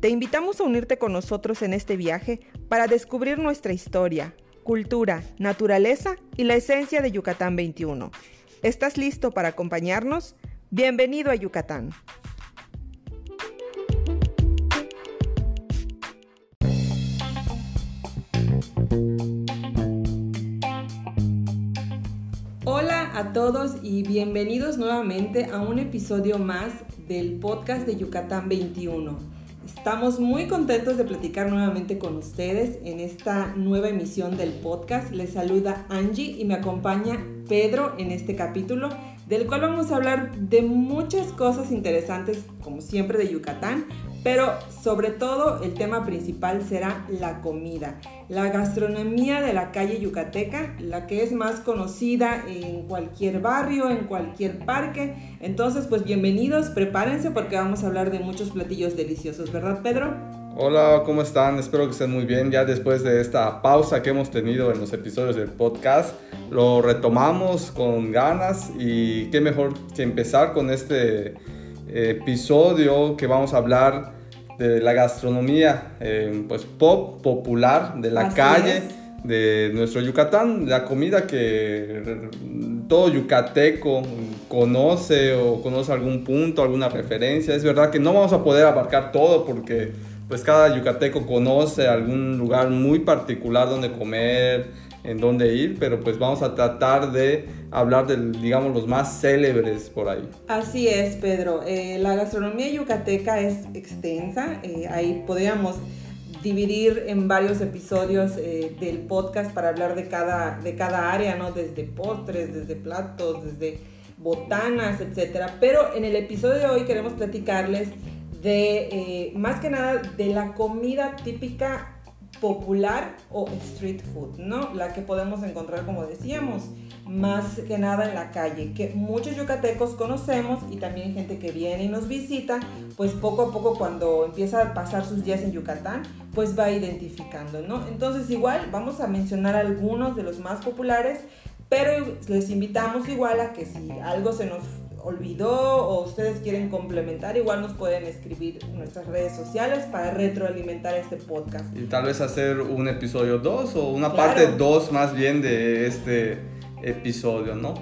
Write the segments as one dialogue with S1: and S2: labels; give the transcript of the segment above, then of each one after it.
S1: Te invitamos a unirte con nosotros en este viaje para descubrir nuestra historia, cultura, naturaleza y la esencia de Yucatán 21. ¿Estás listo para acompañarnos? Bienvenido a Yucatán. Hola a todos y bienvenidos nuevamente a un episodio más del podcast de Yucatán 21. Estamos muy contentos de platicar nuevamente con ustedes en esta nueva emisión del podcast. Les saluda Angie y me acompaña Pedro en este capítulo, del cual vamos a hablar de muchas cosas interesantes, como siempre, de Yucatán, pero sobre todo el tema principal será la comida, la gastronomía de la calle yucateca, la que es más conocida en cualquier barrio, en cualquier parque. Entonces, pues bienvenidos, prepárense porque vamos a hablar de muchos platillos deliciosos, ¿verdad Pedro?
S2: Hola, ¿cómo están? Espero que estén muy bien. Ya después de esta pausa que hemos tenido en los episodios del podcast, lo retomamos con ganas y qué mejor que empezar con este episodio que vamos a hablar de la gastronomía eh, pues pop popular de la calle de nuestro Yucatán, la comida que todo yucateco conoce o conoce algún punto, alguna referencia. Es verdad que no vamos a poder abarcar todo porque pues cada yucateco conoce algún lugar muy particular donde comer, en dónde ir, pero pues vamos a tratar de hablar de, digamos, los más célebres por ahí.
S1: Así es, Pedro. Eh, la gastronomía yucateca es extensa. Eh, ahí podríamos dividir en varios episodios eh, del podcast para hablar de cada, de cada área, ¿no? Desde postres, desde platos, desde botanas, etcétera. Pero en el episodio de hoy queremos platicarles de, más que nada, de la comida típica popular o street food, ¿no? La que podemos encontrar, como decíamos, más que nada en la calle, que muchos yucatecos conocemos y también gente que viene y nos visita, pues poco a poco cuando empieza a pasar sus días en Yucatán, pues va identificando, ¿no? Entonces igual vamos a mencionar algunos de los más populares, pero les invitamos igual a que si algo se nos olvidó o ustedes quieren complementar, igual nos pueden escribir en nuestras redes sociales para retroalimentar este podcast.
S2: Y tal vez hacer un episodio 2 o una parte 2 más bien de este episodio, ¿no?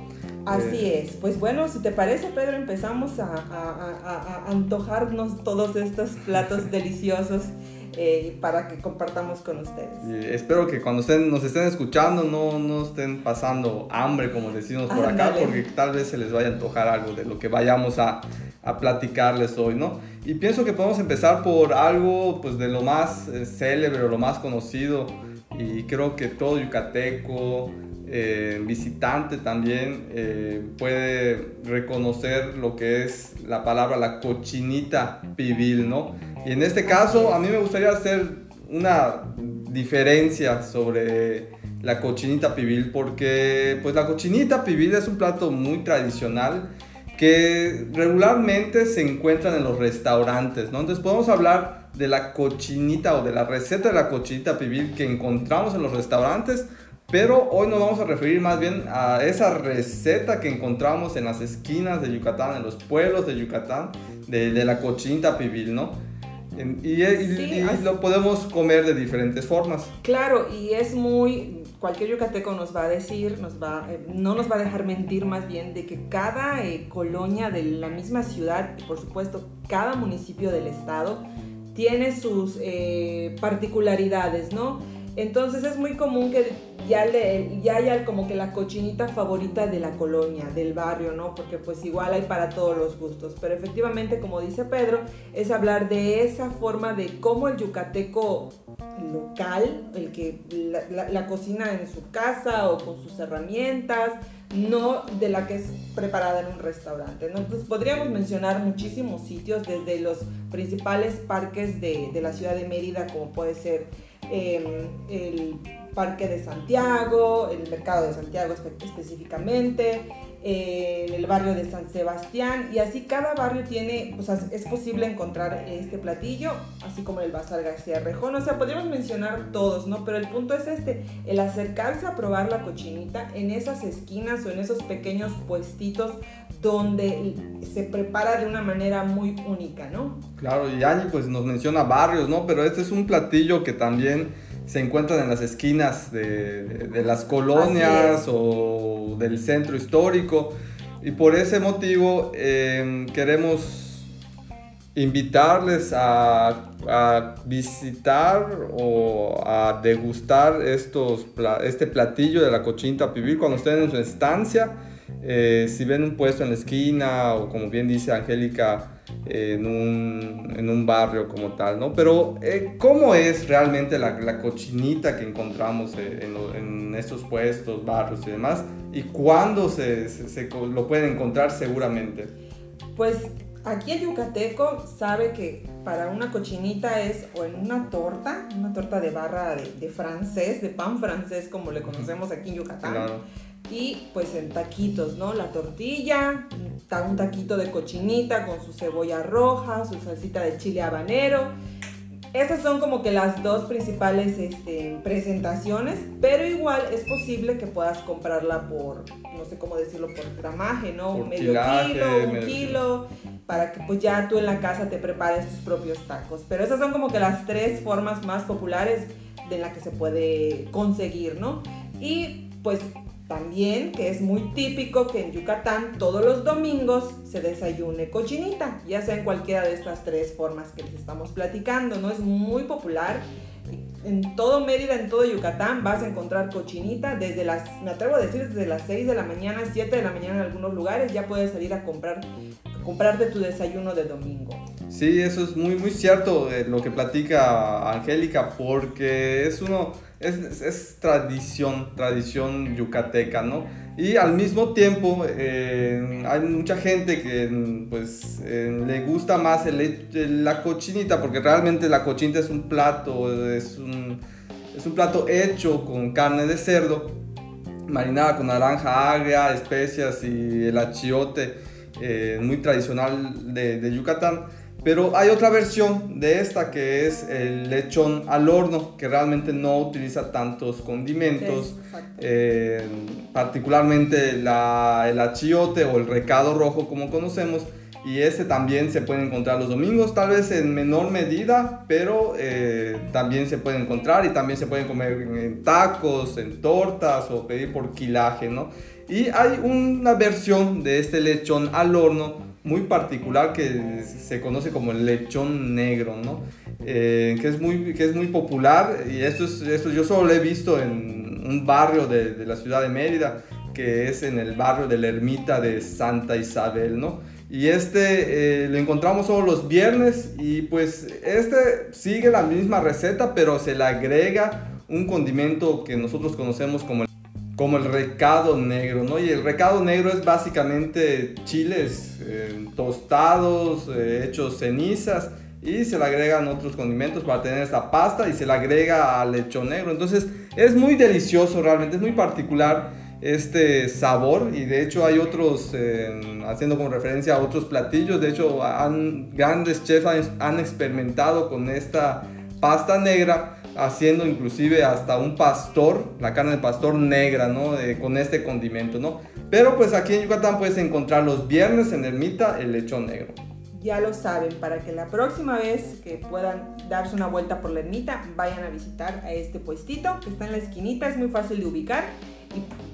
S1: Así eh, es. Pues bueno, si te parece, Pedro, empezamos a, a, a antojarnos todos estos platos deliciosos eh, para que compartamos con ustedes.
S2: espero que cuando estén, nos estén escuchando no, no estén pasando hambre, como decimos por acá, porque tal vez se les vaya a antojar algo de lo que vayamos a, a platicarles hoy, ¿no? Y pienso que podemos empezar por algo pues, de lo más eh, célebre o lo más conocido, y creo que todo yucateco, eh, visitante también eh, puede reconocer lo que es la palabra la cochinita pibil, ¿no? Y en este caso a mí me gustaría hacer una diferencia sobre la cochinita pibil porque pues la cochinita pibil es un plato muy tradicional que regularmente se encuentran en los restaurantes, ¿no? Entonces podemos hablar de la cochinita o de la receta de la cochinita pibil que encontramos en los restaurantes, pero hoy nos vamos a referir más bien a esa receta que encontramos en las esquinas de Yucatán, en los pueblos de Yucatán, de, de la cochinita pibil, ¿no? Y, y, lo podemos comer de diferentes formas.
S1: Claro, y es muy, cualquier yucateco nos va a decir, nos va, eh, no nos va a dejar mentir más bien de que cada eh, colonia de la misma ciudad y por supuesto cada municipio del estado tiene sus eh, particularidades, ¿no? Entonces es muy común que ya, le, ya haya como que la cochinita favorita de la colonia, del barrio, ¿no? Porque pues igual hay para todos los gustos. Pero efectivamente, como dice Pedro, es hablar de esa forma de cómo el yucateco local, el que la, cocina en su casa o con sus herramientas, no de la que es preparada en un restaurante. Entonces podríamos mencionar muchísimos sitios, desde los principales parques de, de la ciudad de Mérida, como puede ser em, el Parque de Santiago, el Mercado de Santiago específicamente, en el barrio de San Sebastián y así cada barrio tiene, pues es posible encontrar este platillo, así como el Bazar García Rejón, o sea, podríamos mencionar todos, ¿no? Pero el punto es este, el acercarse a probar la cochinita en esas esquinas o en esos pequeños puestitos donde se prepara de una manera muy única, ¿no?
S2: Claro, y Angie pues nos menciona barrios, ¿no? Pero este es un platillo que también se encuentran en las esquinas de, las colonias o del centro histórico. Y por ese motivo em, queremos invitarles a, visitar o a degustar estos, este platillo de la cochinta pibil cuando estén en su estancia. Eh, si ven un puesto en la esquina o como bien dice Angélica, en un, en un barrio como tal, ¿no? Pero, eh, ¿cómo es realmente la, la cochinita que encontramos eh, en, en, estos puestos, barrios y demás? ¿Y cuándo se, se, lo pueden encontrar seguramente?
S1: Pues aquí el yucateco sabe que para una cochinita es o en una torta, una torta de barra de, de francés, de pan francés como le conocemos aquí en Yucatán. Claro y pues en taquitos, ¿no? La tortilla, un taquito de cochinita con su cebolla roja, su salsita de chile habanero. Esas son como que las dos principales este, presentaciones, pero igual es posible que puedas comprarla por, no sé cómo decirlo, por gramaje, ¿no? Un medio kilo, un kilo, para que pues ya tú en la casa te prepares tus propios tacos. Pero esas son como que las tres formas más populares de la que se puede conseguir, ¿no? Y pues también, que es muy típico que en Yucatán todos los domingos se desayune cochinita, ya sea en cualquiera de estas tres formas que les estamos platicando, ¿no? Es muy popular. En todo Mérida, en todo Yucatán, vas a encontrar cochinita desde las, me atrevo a decir, desde las 6 de la mañana, 7 de la mañana en algunos lugares, ya puedes salir a comprar, a comprarte tu desayuno de domingo.
S2: Sí, eso es muy, muy cierto eh, lo que platica Angélica, porque es uno es, es, tradición, tradición yucateca, ¿no? Y al mismo tiempo eh, hay mucha gente que pues eh, le gusta más el, la cochinita, porque realmente la cochinita es un plato, es un, es un plato hecho con carne de cerdo, marinada con naranja agria, especias y el achiote, eh, muy tradicional de, de Yucatán. Pero hay otra versión de esta que es el lechón al horno, que realmente no utiliza tantos condimentos, eh, particularmente la, el achiote o el recado rojo como conocemos. Y ese también se puede encontrar los domingos, tal vez en menor medida, pero eh, también se puede encontrar y también se pueden comer en tacos, en tortas o pedir por quilaje, ¿no? Y hay una versión de este lechón al horno muy particular que se conoce como el lechón negro, ¿no? Eh, que, es muy, que es muy popular y esto, es, esto yo solo lo he visto en un barrio de, de, la ciudad de Mérida, que es en el barrio de la ermita de Santa Isabel, ¿no? Y este eh, lo encontramos solo los viernes y pues este sigue la misma receta, pero se le agrega un condimento que nosotros conocemos como como el recado negro, ¿no? Y el recado negro es básicamente chiles eh, tostados, eh, hechos cenizas, y se le agregan otros condimentos para tener esta pasta y se le agrega al lechón negro. Entonces es muy delicioso realmente, es muy particular este sabor y de hecho hay otros, eh, haciendo como referencia a otros platillos, de hecho han, grandes chefs han experimentado con esta pasta negra haciendo inclusive hasta un pastor, la carne de pastor negra, ¿no? con este condimento, ¿no? Pero pues aquí en Yucatán puedes encontrar los viernes en Ermita el lechón negro.
S1: Ya lo saben, para que la próxima vez que puedan darse una vuelta por la ermita, vayan a visitar a este puestito que está en la esquinita, es muy fácil de ubicar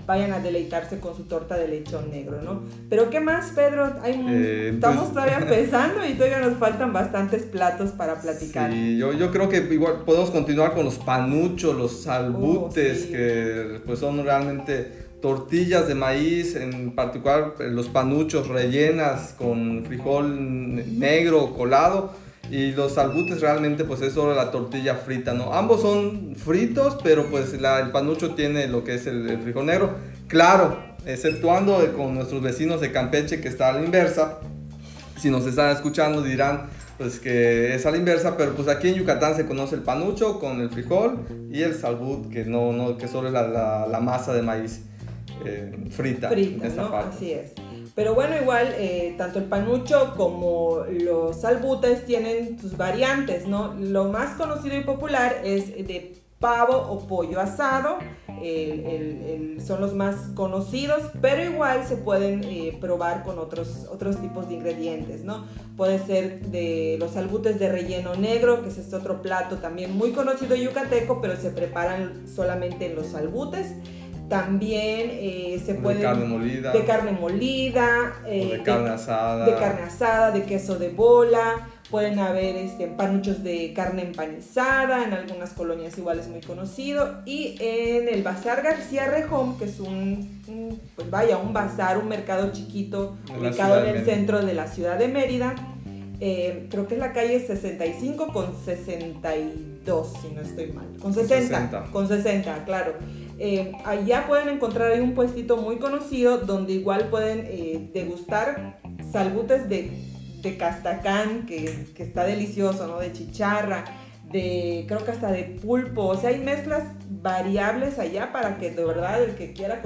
S1: vayan a deleitarse con su torta de lechón negro, ¿no? Pero ¿qué más, Pedro? Hay, eh, estamos pues, todavía empezando y todavía nos faltan bastantes platos para platicar.
S2: Sí, yo, yo creo que igual podemos continuar con los panuchos, los salbutes, oh, que pues son realmente tortillas de maíz, en particular los panuchos rellenas con frijol negro colado y los salbutes realmente pues es solo la tortilla frita, ¿no? Ambos son fritos, pero pues la, el panucho tiene lo que es el, frijol negro. Claro, exceptuando con nuestros vecinos de Campeche que está a la inversa. Si nos están escuchando dirán, pues que es a la inversa, pero pues aquí en Yucatán se conoce el panucho con el frijol y el salbut, que no, no que solo es la, la, masa de maíz eh, frita.
S1: Frita, ¿no? Así es. Pero bueno, igual, eh, tanto el panucho como los salbutes tienen sus variantes, ¿no? Lo más conocido y popular es de pavo o pollo asado, son los más conocidos, pero igual se pueden eh, probar con otros, otros tipos de ingredientes, ¿no? Puede ser de los albutes de relleno negro, que es otro plato también muy conocido yucateco, pero se preparan solamente en los albutes. También eh, se puede...
S2: De carne molida.
S1: De carne molida.
S2: de carne asada.
S1: De carne asada, de queso de bola Pueden haber este, panuchos de carne empanizada, en algunas colonias igual es muy conocido. Y en el Bazar García Rejón, que es un, pues vaya, un bazar, un mercado chiquito, ubicado en el centro de la ciudad de Mérida. Eh, creo que es la calle 65 con 62, si no estoy mal. Con 60, con 60, claro. Eh, allá pueden encontrar ahí un puestito muy conocido donde igual pueden eh, degustar salbutes de de castacán, que, que, está delicioso, ¿no? De chicharra, de, creo que hasta de pulpo. O sea, hay mezclas variables allá para que de verdad el que quiera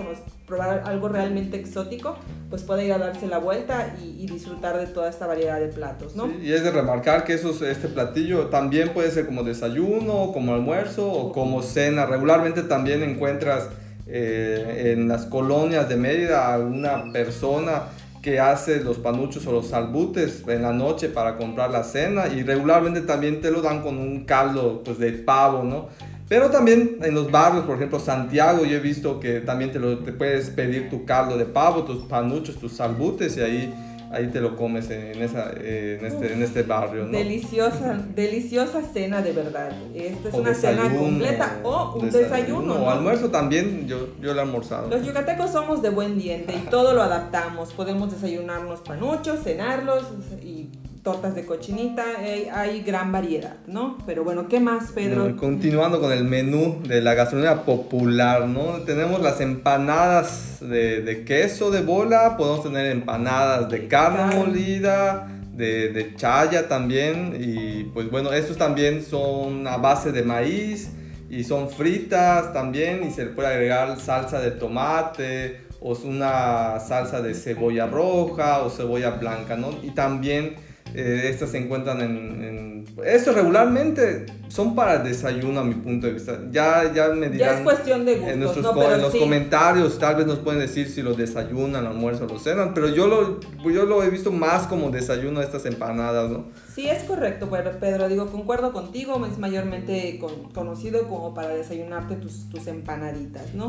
S1: probar algo realmente exótico, pues pueda ir a darse la vuelta y, disfrutar de toda esta variedad de platos, ¿no?
S2: y es de remarcar que esos, este platillo también puede ser como desayuno, como almuerzo o como cena. Regularmente también encuentras eh, en las colonias de Mérida alguna persona que hace los panuchos o los salbutes en la noche para comprar la cena y regularmente también te lo dan con un caldo pues de pavo, ¿no? Pero también en los barrios, por ejemplo, Santiago, yo he visto que también te, lo, te puedes pedir tu caldo de pavo, tus panuchos, tus salbutes y ahí ahí te lo comes en, esa, en, este, en este barrio, ¿no?
S1: Deliciosa, deliciosa cena de verdad. Esta es una cena completa o un desayuno.
S2: O almuerzo también, yo, yo lo he almorzado.
S1: Los yucatecos somos de buen diente y todo lo adaptamos. Podemos desayunarnos panuchos, cenarlos y tortas de cochinita, hay, gran variedad, ¿no? Pero bueno, ¿qué más, Pedro?
S2: continuando con el menú de la gastronomía popular, ¿no? Tenemos las empanadas de, queso de bola, podemos tener empanadas de carne molida, de, de chaya también, y pues bueno, estos también son a base de maíz y son fritas también, y se le puede agregar salsa de tomate o una salsa de cebolla roja o cebolla blanca, ¿no? Y también eh, estas se encuentran en, Esto regularmente son para desayuno a mi punto de vista. Ya, ya me dirán...
S1: Ya es cuestión de gustos,
S2: En, los comentarios tal vez nos pueden decir si lo desayunan, almuerzo, lo cenan, pero yo lo, yo lo he visto más como desayuno estas empanadas, ¿no?
S1: Sí, es correcto, Pedro. Digo, concuerdo contigo, es mayormente conocido como para desayunarte tus, tus empanaditas, ¿no?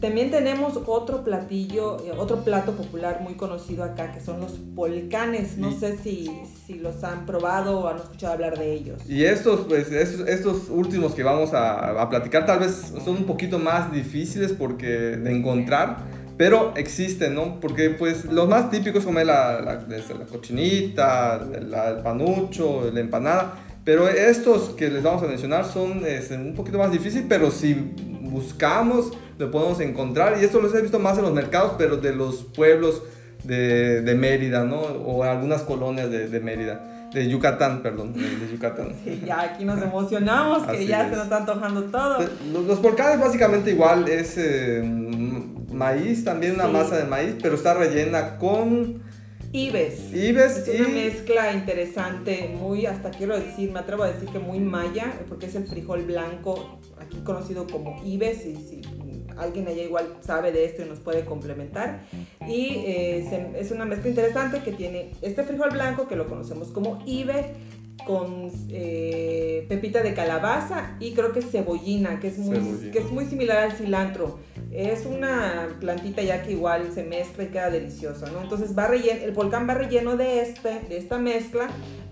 S1: También tenemos otro platillo, eh, otro plato popular muy conocido acá, que son los volcanes. No sé si, si, los han probado o han escuchado hablar de ellos.
S2: Y estos, pues, estos, últimos que vamos a, a, platicar tal vez son un poquito más difíciles porque de encontrar, pero existen, ¿no? Porque pues los más típicos como la, la, la cochinita, el panucho, la empanada, pero estos que les vamos a mencionar son este, un poquito más difíciles, pero si buscamos lo podemos encontrar. Y esto lo he visto más en los mercados, pero de los pueblos de, de Mérida, ¿no? O algunas colonias de, de Mérida. De Yucatán, perdón, de, Yucatán.
S1: Sí, ya aquí nos emocionamos, que ya se nos está antojando todo.
S2: Los, los volcanes básicamente igual es eh, maíz, también una masa de maíz, pero está rellena con...
S1: Ibes.
S2: Ibes
S1: es una mezcla interesante, muy, hasta quiero decir, me atrevo a decir que muy maya, porque es el frijol blanco, aquí conocido como ibes, y sí, alguien allá igual sabe de esto y nos puede complementar. Y eh, es una mezcla interesante que tiene este frijol blanco que lo conocemos como ibe con eh, pepita de calabaza y creo que cebollina, que es muy, que es muy similar al cilantro. Es una plantita ya que igual se mezcla y queda deliciosa, ¿no? Entonces va relleno, el volcán va relleno de, este, de esta mezcla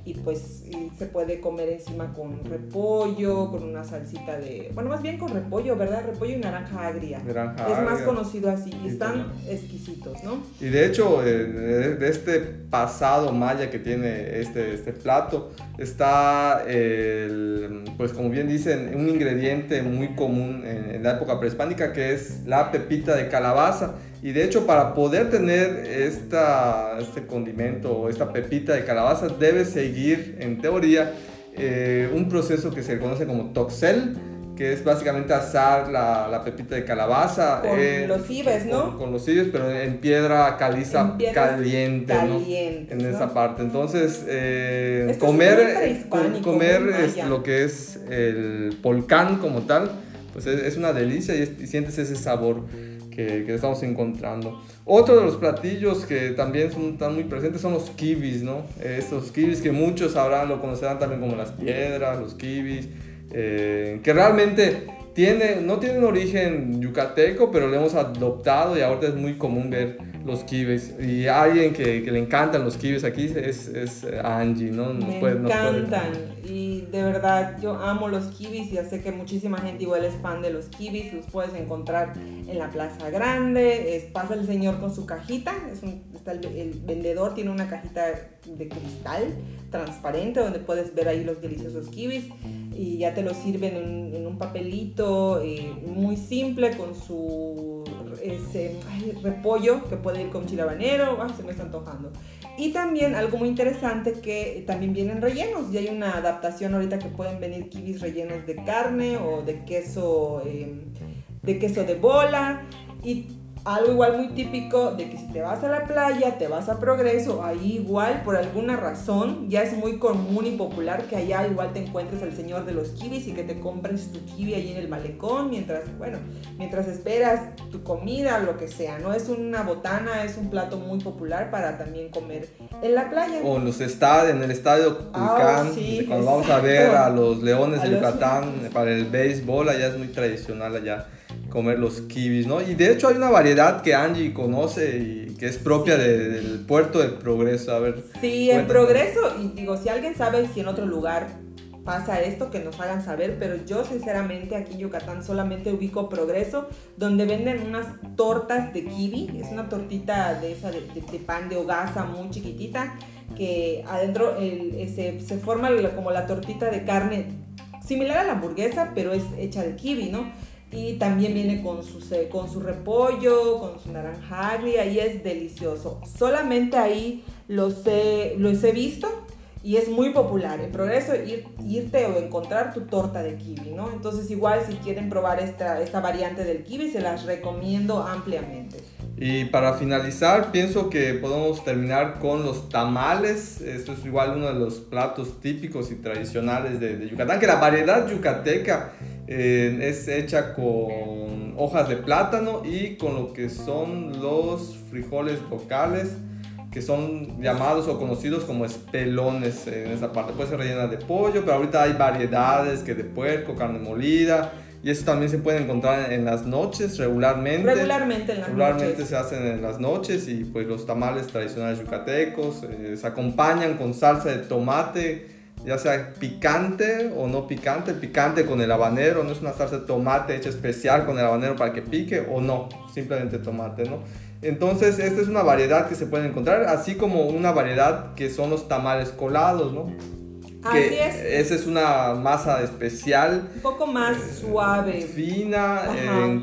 S1: y pues se puede comer encima con repollo, con una salsita de, bueno, más bien con repollo, ¿verdad? Repollo y naranja agria. es más conocido así y están exquisitos, ¿no?
S2: Y de hecho, eh, de este pasado maya que tiene este, este plato, está, el, pues como bien dicen, un ingrediente muy común en, en la época prehispánica que es la pepita de calabaza Y de hecho, para poder tener esta, este condimento o esta pepita de calabaza, debes seguir, en teoría, eh, un proceso que se conoce como toxel, que es básicamente asar la, la pepita de calabaza.
S1: Con eh, los cibes, ¿no?
S2: Con, los cibes, pero en piedra caliza caliente, ¿no? En esa parte. Entonces, eh, comer, comer es lo que es el polcán como tal, pues es, una delicia y, sientes ese sabor que, estamos encontrando. Otro de los platillos que también son, están muy presentes son los kibis, ¿no? Estos kibis que muchos sabrán, lo conocerán también como las piedras, los kibis. Eh, que realmente tiene, no tiene un origen yucateco, pero lo hemos adoptado y ahora es muy común ver los kibes. Y alguien que, que le encantan los kibes aquí es, es Angie, ¿no?
S1: me encantan. Y de verdad, yo amo los kibis ya sé que muchísima gente igual es fan de los kibis. Los puedes encontrar en la Plaza Grande. Es, pasa el señor con su cajita. Es un, está el, el, vendedor tiene una cajita de cristal transparente donde puedes ver ahí los deliciosos kibis y ya te lo sirven en, un papelito eh, muy simple con su ese, repollo que puede ir con chile habanero, se me está antojando. Y también algo muy interesante que también vienen rellenos y hay una adaptación ahorita que pueden venir kibis rellenos de carne o de queso, eh, de queso de bola y algo igual muy típico de que si te vas a la playa, te vas a Progreso, ahí igual por alguna razón ya es muy común y popular que allá igual te encuentres al señor de los kibis y que te compres tu kiwi ahí en el malecón mientras, bueno, mientras esperas tu comida lo que sea, ¿no? Es una botana, es un plato muy popular para también comer en la playa.
S2: O en los estadios, en el estadio ah, Tulcán, cuando vamos a ver a los Leones de Yucatán para el béisbol, allá es muy tradicional allá comer los kibis, ¿no? Y de hecho hay una variedad que Angie conoce y que es propia del puerto del Progreso, a ver.
S1: Sí, el Progreso, y digo, si alguien sabe si en otro lugar pasa esto, que nos hagan saber, pero yo sinceramente aquí en Yucatán solamente ubico Progreso, donde venden unas tortas de kiwi, es una tortita de esa de, pan de hogaza muy chiquitita, que adentro se, se forma como la tortita de carne similar a la hamburguesa, pero es hecha de kiwi, ¿no? Y también viene con su, con su repollo, con su naranja agria y es delicioso. Solamente ahí los he, los he visto y es muy popular. El progreso ir, irte o encontrar tu torta de kiwi, ¿no? Entonces igual si quieren probar esta, esta variante del kiwi se las recomiendo ampliamente.
S2: Y para finalizar, pienso que podemos terminar con los tamales. Esto es igual uno de los platos típicos y tradicionales de, de Yucatán, que la variedad yucateca eh, es hecha con hojas de plátano y con lo que son los frijoles locales que son llamados o conocidos como espelones en esa parte. Puede ser rellena de pollo, pero ahorita hay variedades que de puerco, carne molida, y eso también se puede encontrar en las noches regularmente.
S1: Regularmente en las
S2: regularmente se hacen en las noches y pues los tamales tradicionales yucatecos eh, se acompañan con salsa de tomate, ya sea picante o no picante, picante con el habanero, no es una salsa de tomate hecha especial con el habanero para que pique o no, simplemente tomate, ¿no? Entonces, esta es una variedad que se puede encontrar, así como una variedad que son los tamales colados, ¿no?
S1: Que Así es.
S2: Esa es una masa especial.
S1: Un poco más suave.
S2: Fina,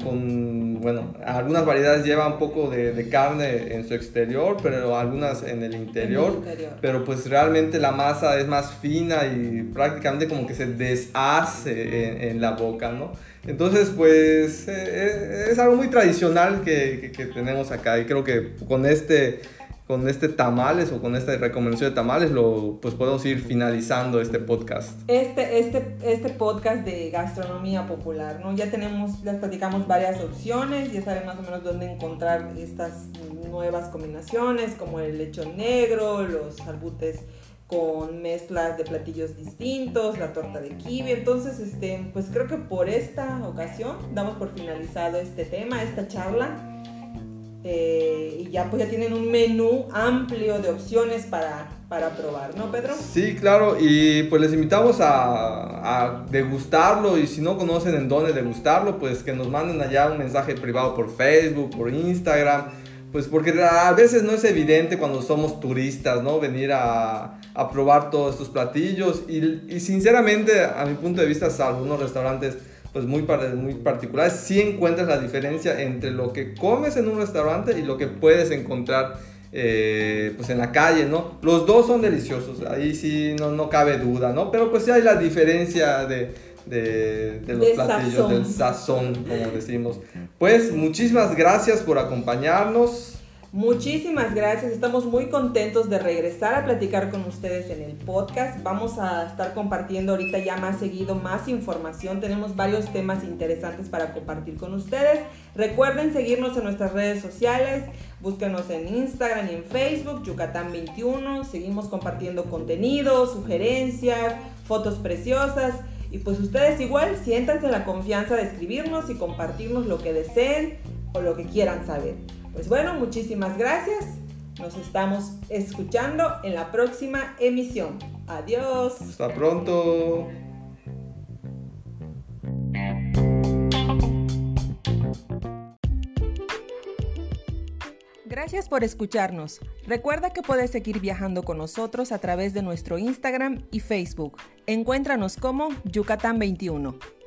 S2: con, bueno, algunas variedades llevan un poco de, carne en su exterior, pero algunas en el, interior, Pero pues realmente la masa es más fina y prácticamente como que se deshace en, la boca, ¿no? Entonces, pues eh, eh, es algo muy tradicional que, que tenemos acá y creo que con este con este tamales o con esta recomendación de tamales lo pues podemos ir finalizando este podcast.
S1: Este, este, este podcast de gastronomía popular, ¿no? Ya tenemos, les platicamos varias opciones, ya saben más o menos dónde encontrar estas nuevas combinaciones como el lechón negro, los albutes con mezclas de platillos distintos, la torta de kiwi. Entonces, este, pues creo que por esta ocasión damos por finalizado este tema, esta charla. Eh, y ya pues ya tienen un menú amplio de opciones para, para probar, ¿no, Pedro?
S2: Sí, claro, y pues les invitamos a, degustarlo y si no conocen en dónde degustarlo, pues que nos manden allá un mensaje privado por Facebook, por Instagram, pues porque a veces no es evidente cuando somos turistas, ¿no? Venir a, probar todos estos platillos y, y sinceramente, a mi punto de vista, salvo unos restaurantes pues muy, muy particulares, sí encuentras la diferencia entre lo que comes en un restaurante y lo que puedes encontrar eh, pues en la calle, ¿no? Los dos son deliciosos, ahí sí no, no cabe duda, ¿no? Pero pues sí hay la diferencia de, de, los platillos, del sazón, como decimos. Pues muchísimas gracias por acompañarnos.
S1: Muchísimas gracias, estamos muy contentos de regresar a platicar con ustedes en el podcast. Vamos a estar compartiendo ahorita ya más seguido más información. Tenemos varios temas interesantes para compartir con ustedes. Recuerden seguirnos en nuestras redes sociales, búsquenos en Instagram y en Facebook, Yucatán21. Seguimos compartiendo contenido, sugerencias, fotos preciosas. Y pues ustedes igual siéntanse la confianza de escribirnos y compartirnos lo que deseen o lo que quieran saber. Pues bueno, muchísimas gracias. Nos estamos escuchando en la próxima emisión. Adiós.
S2: Hasta pronto.
S1: Gracias por escucharnos. Recuerda que puedes seguir viajando con nosotros a través de nuestro Instagram y Facebook. Encuéntranos como Yucatán 21.